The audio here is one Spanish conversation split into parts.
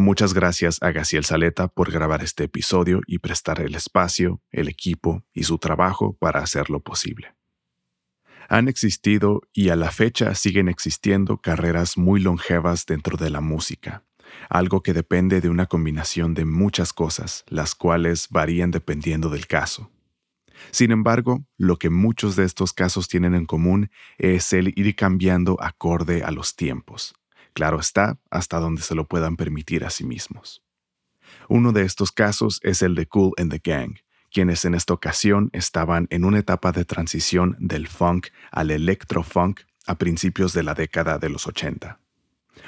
Muchas gracias a Gaciel Saleta por grabar este episodio y prestar el espacio, el equipo y su trabajo para hacerlo posible. Han existido y a la fecha siguen existiendo carreras muy longevas dentro de la música, algo que depende de una combinación de muchas cosas, las cuales varían dependiendo del caso. Sin embargo, lo que muchos de estos casos tienen en común es el ir cambiando acorde a los tiempos. Claro está, hasta donde se lo puedan permitir a sí mismos. Uno de estos casos es el de Cool and the Gang, quienes en esta ocasión estaban en una etapa de transición del funk al electro-funk a principios de la década de los 80.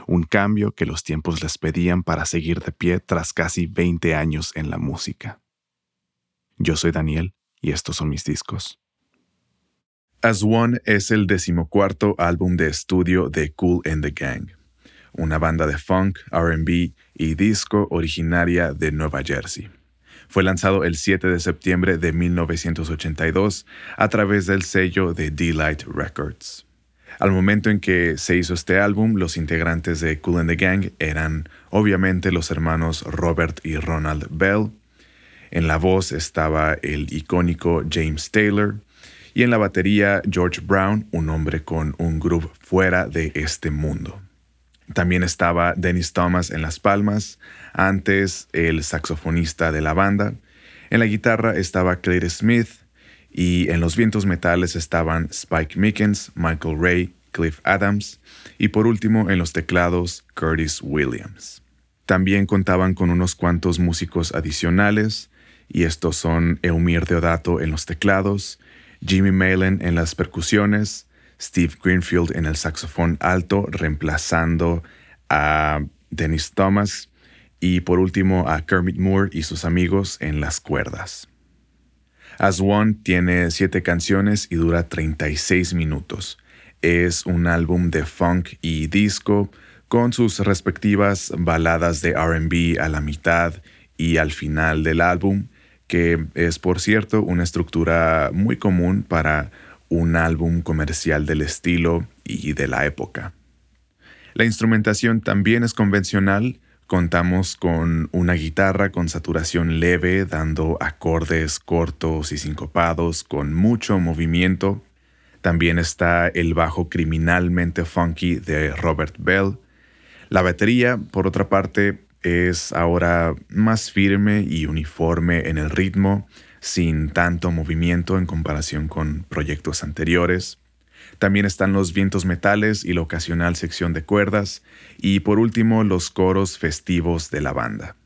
Un cambio que los tiempos les pedían para seguir de pie tras casi 20 años en la música. Yo soy Daniel y estos son mis discos. As One es el decimocuarto álbum de estudio de Cool and the Gang, una banda de funk, RB y disco originaria de Nueva Jersey. Fue lanzado el 7 de septiembre de 1982 a través del sello de D-Light Records. Al momento en que se hizo este álbum, los integrantes de Cool and the Gang eran obviamente los hermanos Robert y Ronald Bell, en la voz estaba el icónico James Taylor y en la batería George Brown, un hombre con un groove fuera de este mundo. También estaba Dennis Thomas en las palmas, antes el saxofonista de la banda. En la guitarra estaba Claire Smith y en los vientos metales estaban Spike Mickens, Michael Ray, Cliff Adams y por último en los teclados Curtis Williams. También contaban con unos cuantos músicos adicionales, y estos son Eumir Deodato en los teclados, Jimmy Malen en las percusiones, Steve Greenfield en el saxofón alto, reemplazando a Dennis Thomas, y por último a Kermit Moore y sus amigos en las cuerdas. As One tiene siete canciones y dura 36 minutos. Es un álbum de funk y disco con sus respectivas baladas de RB a la mitad y al final del álbum, que es por cierto una estructura muy común para un álbum comercial del estilo y de la época. La instrumentación también es convencional, contamos con una guitarra con saturación leve dando acordes cortos y sincopados con mucho movimiento. También está el bajo criminalmente funky de Robert Bell. La batería, por otra parte, es ahora más firme y uniforme en el ritmo, sin tanto movimiento en comparación con proyectos anteriores. También están los vientos metales y la ocasional sección de cuerdas, y por último los coros festivos de la banda.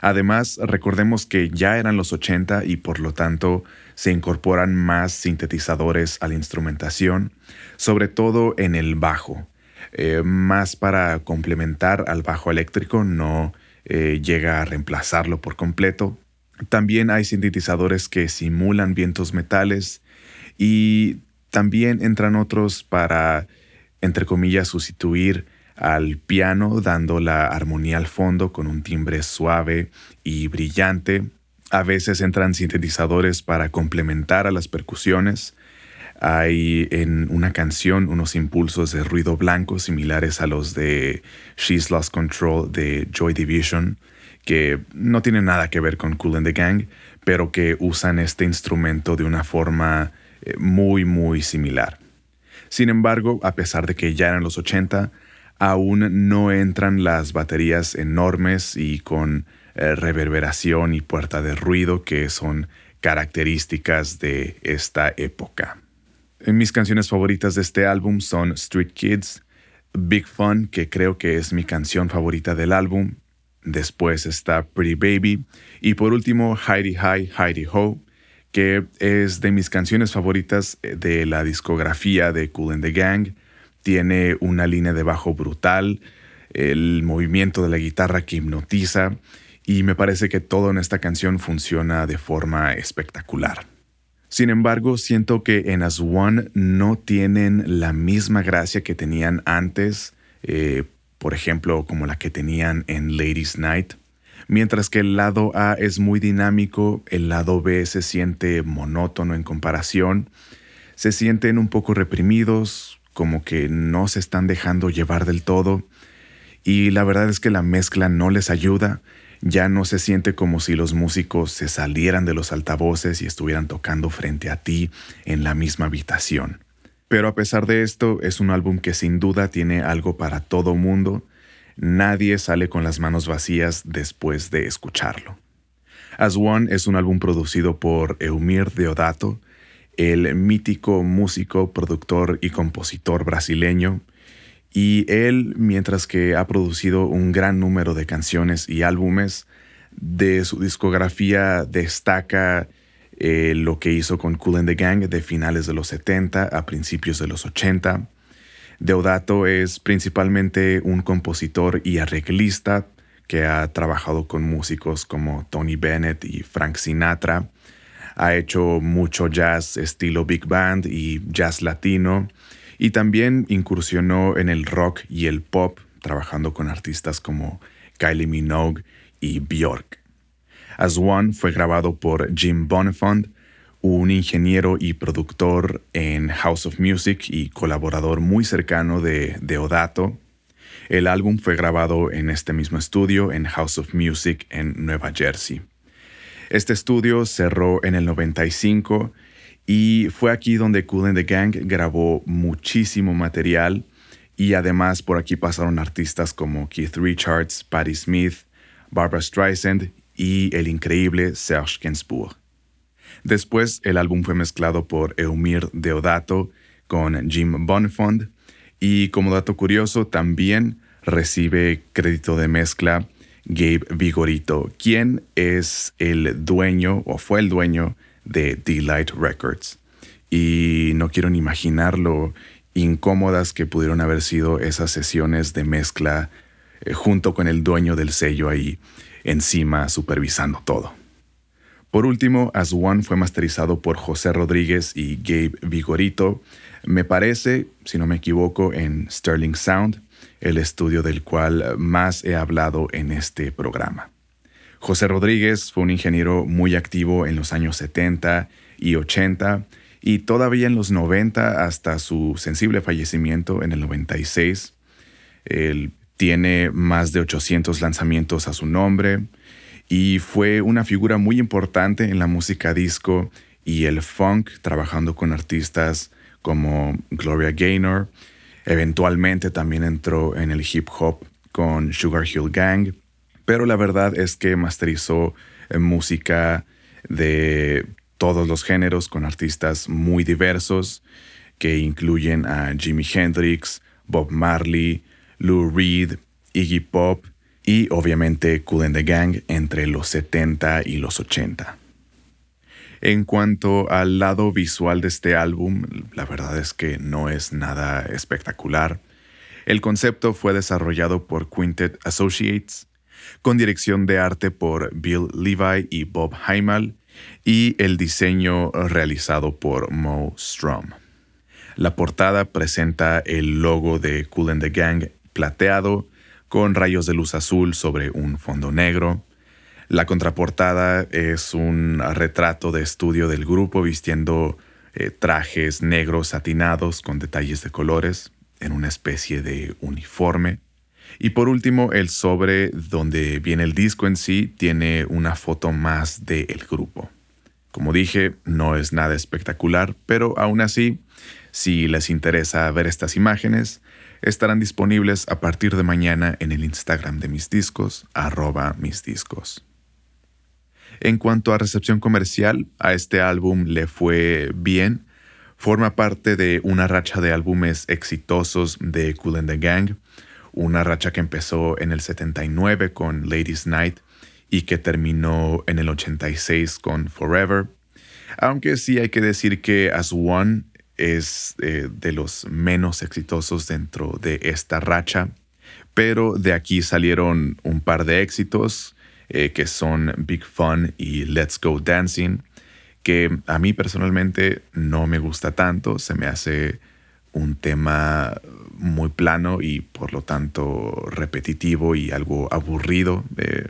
Además, recordemos que ya eran los 80 y por lo tanto se incorporan más sintetizadores a la instrumentación, sobre todo en el bajo, eh, más para complementar al bajo eléctrico, no eh, llega a reemplazarlo por completo. También hay sintetizadores que simulan vientos metales y también entran otros para, entre comillas, sustituir al piano, dando la armonía al fondo con un timbre suave y brillante. A veces entran sintetizadores para complementar a las percusiones, hay en una canción unos impulsos de ruido blanco similares a los de She's Lost Control de Joy Division, que no tienen nada que ver con Cool and the Gang, pero que usan este instrumento de una forma eh, muy, muy similar. Sin embargo, a pesar de que ya eran los 80, aún no entran las baterías enormes y con eh, reverberación y puerta de ruido que son características de esta época. Mis canciones favoritas de este álbum son Street Kids, Big Fun, que creo que es mi canción favorita del álbum. Después está Pretty Baby. Y por último, Heidi High, Heidi Ho, que es de mis canciones favoritas de la discografía de Cool and the Gang. Tiene una línea de bajo brutal, el movimiento de la guitarra que hipnotiza y me parece que todo en esta canción funciona de forma espectacular. Sin embargo, siento que en As One no tienen la misma gracia que tenían antes, eh, por ejemplo, como la que tenían en Ladies Night. Mientras que el lado A es muy dinámico, el lado B se siente monótono en comparación. Se sienten un poco reprimidos, como que no se están dejando llevar del todo. y la verdad es que la mezcla no les ayuda, ya no se siente como si los músicos se salieran de los altavoces y estuvieran tocando frente a ti en la misma habitación. Pero a pesar de esto, es un álbum que sin duda tiene algo para todo mundo. Nadie sale con las manos vacías después de escucharlo. As One es un álbum producido por Eumir Deodato, el mítico músico, productor y compositor brasileño, y él, mientras que ha producido un gran número de canciones y álbumes, de su discografía destaca eh, lo que hizo con Cool and the Gang de finales de los 70 a principios de los 80. Deodato es principalmente un compositor y arreglista que ha trabajado con músicos como Tony Bennett y Frank Sinatra. Ha hecho mucho jazz estilo big band y jazz latino y también incursionó en el rock y el pop trabajando con artistas como Kylie Minogue y Björk. As One fue grabado por Jim Bonifond, un ingeniero y productor en House of Music y colaborador muy cercano de Deodato. El álbum fue grabado en este mismo estudio en House of Music en Nueva Jersey. Este estudio cerró en el 95 y fue aquí donde Cool and the Gang grabó muchísimo material y además por aquí pasaron artistas como Keith Richards, Patti Smith, Barbara Streisand y el increíble Serge Gainsbourg. Después el álbum fue mezclado por Eumir Deodato con Jim Bonfond y como dato curioso también recibe crédito de mezcla Gabe Vigorito, quien es el dueño o fue el dueño de Delight Records. Y no quiero ni imaginar lo incómodas que pudieron haber sido esas sesiones de mezcla eh, junto con el dueño del sello ahí encima supervisando todo. Por último, As One fue masterizado por José Rodríguez y Gabe Vigorito, me parece, si no me equivoco, en Sterling Sound, el estudio del cual más he hablado en este programa. José Rodríguez fue un ingeniero muy activo en los años 70 y 80 y todavía en los 90 hasta su sensible fallecimiento en el 96. Él tiene más de 800 lanzamientos a su nombre y fue una figura muy importante en la música disco y el funk, trabajando con artistas como Gloria Gaynor. Eventualmente también entró en el hip hop con Sugar Hill Gang pero la verdad es que masterizó eh, música de todos los géneros con artistas muy diversos que incluyen a Jimi Hendrix, Bob Marley, Lou Reed, Iggy Pop y obviamente Cool and the Gang entre los 70 y los 80. En cuanto al lado visual de este álbum, la verdad es que no es nada espectacular. El concepto fue desarrollado por Quintet Associates con dirección de arte por Bill Levi y Bob Heimal, y el diseño realizado por Mo Strom. La portada presenta el logo de Cool and the Gang plateado con rayos de luz azul sobre un fondo negro. La contraportada es un retrato de estudio del grupo vistiendo eh, trajes negros satinados con detalles de colores en una especie de uniforme. Y por último, el sobre donde viene el disco en sí tiene una foto más del grupo. Como dije, no es nada espectacular, pero aún así, si les interesa ver estas imágenes, estarán disponibles a partir de mañana en el Instagram de mis discos, arroba mis discos. En cuanto a recepción comercial, a este álbum le fue bien. Forma parte de una racha de álbumes exitosos de Cool and the Gang, una racha que empezó en el 79 con Ladies Night y que terminó en el 86 con Forever. Aunque sí hay que decir que As One es eh, de los menos exitosos dentro de esta racha, pero de aquí salieron un par de éxitos eh, que son Big Fun y Let's Go Dancing, que a mí personalmente no me gusta tanto, se me hace un tema muy plano y por lo tanto repetitivo y algo aburrido, eh,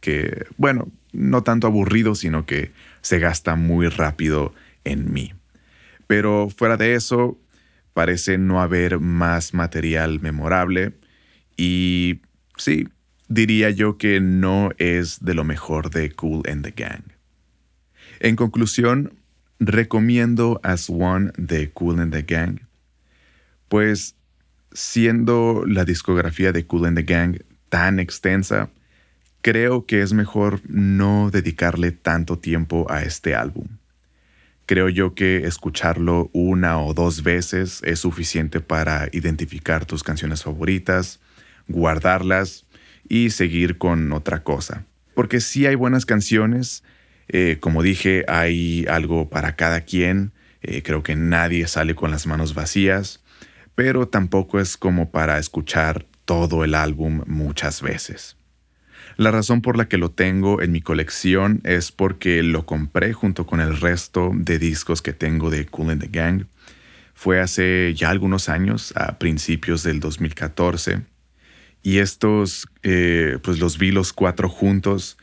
que, bueno, no tanto aburrido, sino que se gasta muy rápido en mí. Pero fuera de eso, parece no haber más material memorable y sí, diría yo que no es de lo mejor de Cool and the Gang. En conclusión, recomiendo As One de Cool and the Gang, pues siendo la discografía de Cool and the Gang tan extensa, creo que es mejor no dedicarle tanto tiempo a este álbum. Creo yo que escucharlo una o dos veces es suficiente para identificar tus canciones favoritas, guardarlas y seguir con otra cosa. Porque sí hay buenas canciones, eh, como dije, hay algo para cada quien, eh, creo que nadie sale con las manos vacías, pero tampoco es como para escuchar todo el álbum muchas veces. La razón por la que lo tengo en mi colección es porque lo compré junto con el resto de discos que tengo de Cool and the Gang. Fue hace ya algunos años, a principios del 2014. Y estos, eh, pues los vi los cuatro juntos.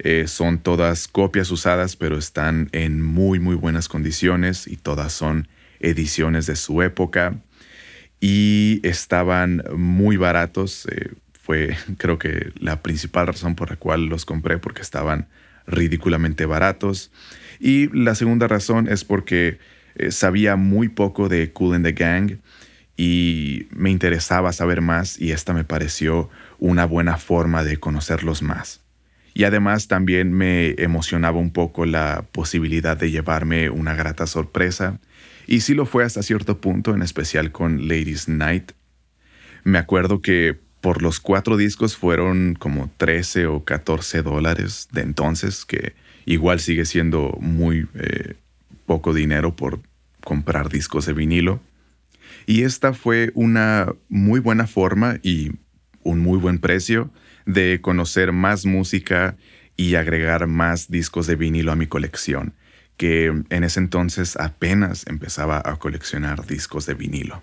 Eh, son todas copias usadas, pero están en muy, muy buenas condiciones y todas son ediciones de su época. Y estaban muy baratos. Eh, fue creo que la principal razón por la cual los compré porque estaban ridículamente baratos. Y la segunda razón es porque eh, sabía muy poco de Cool in the Gang y me interesaba saber más y esta me pareció una buena forma de conocerlos más. Y además también me emocionaba un poco la posibilidad de llevarme una grata sorpresa. Y sí lo fue hasta cierto punto, en especial con Ladies Night. Me acuerdo que por los cuatro discos fueron como 13 o 14 dólares de entonces, que igual sigue siendo muy eh, poco dinero por comprar discos de vinilo. Y esta fue una muy buena forma y un muy buen precio de conocer más música y agregar más discos de vinilo a mi colección, que en ese entonces apenas empezaba a coleccionar discos de vinilo.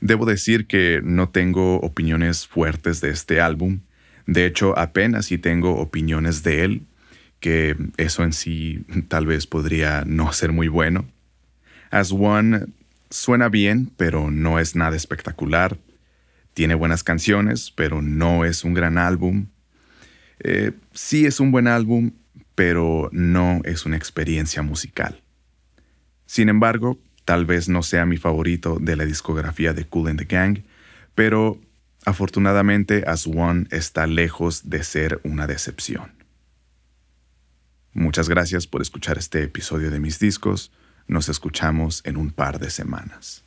Debo decir que no tengo opiniones fuertes de este álbum. De hecho, apenas si tengo opiniones de él, que eso en sí tal vez podría no ser muy bueno. As One suena bien, pero no es nada espectacular. Tiene buenas canciones, pero no es un gran álbum. Eh, sí es un buen álbum, pero no es una experiencia musical. Sin embargo, Tal vez no sea mi favorito de la discografía de Cool and the Gang, pero afortunadamente As One está lejos de ser una decepción. Muchas gracias por escuchar este episodio de mis discos. Nos escuchamos en un par de semanas.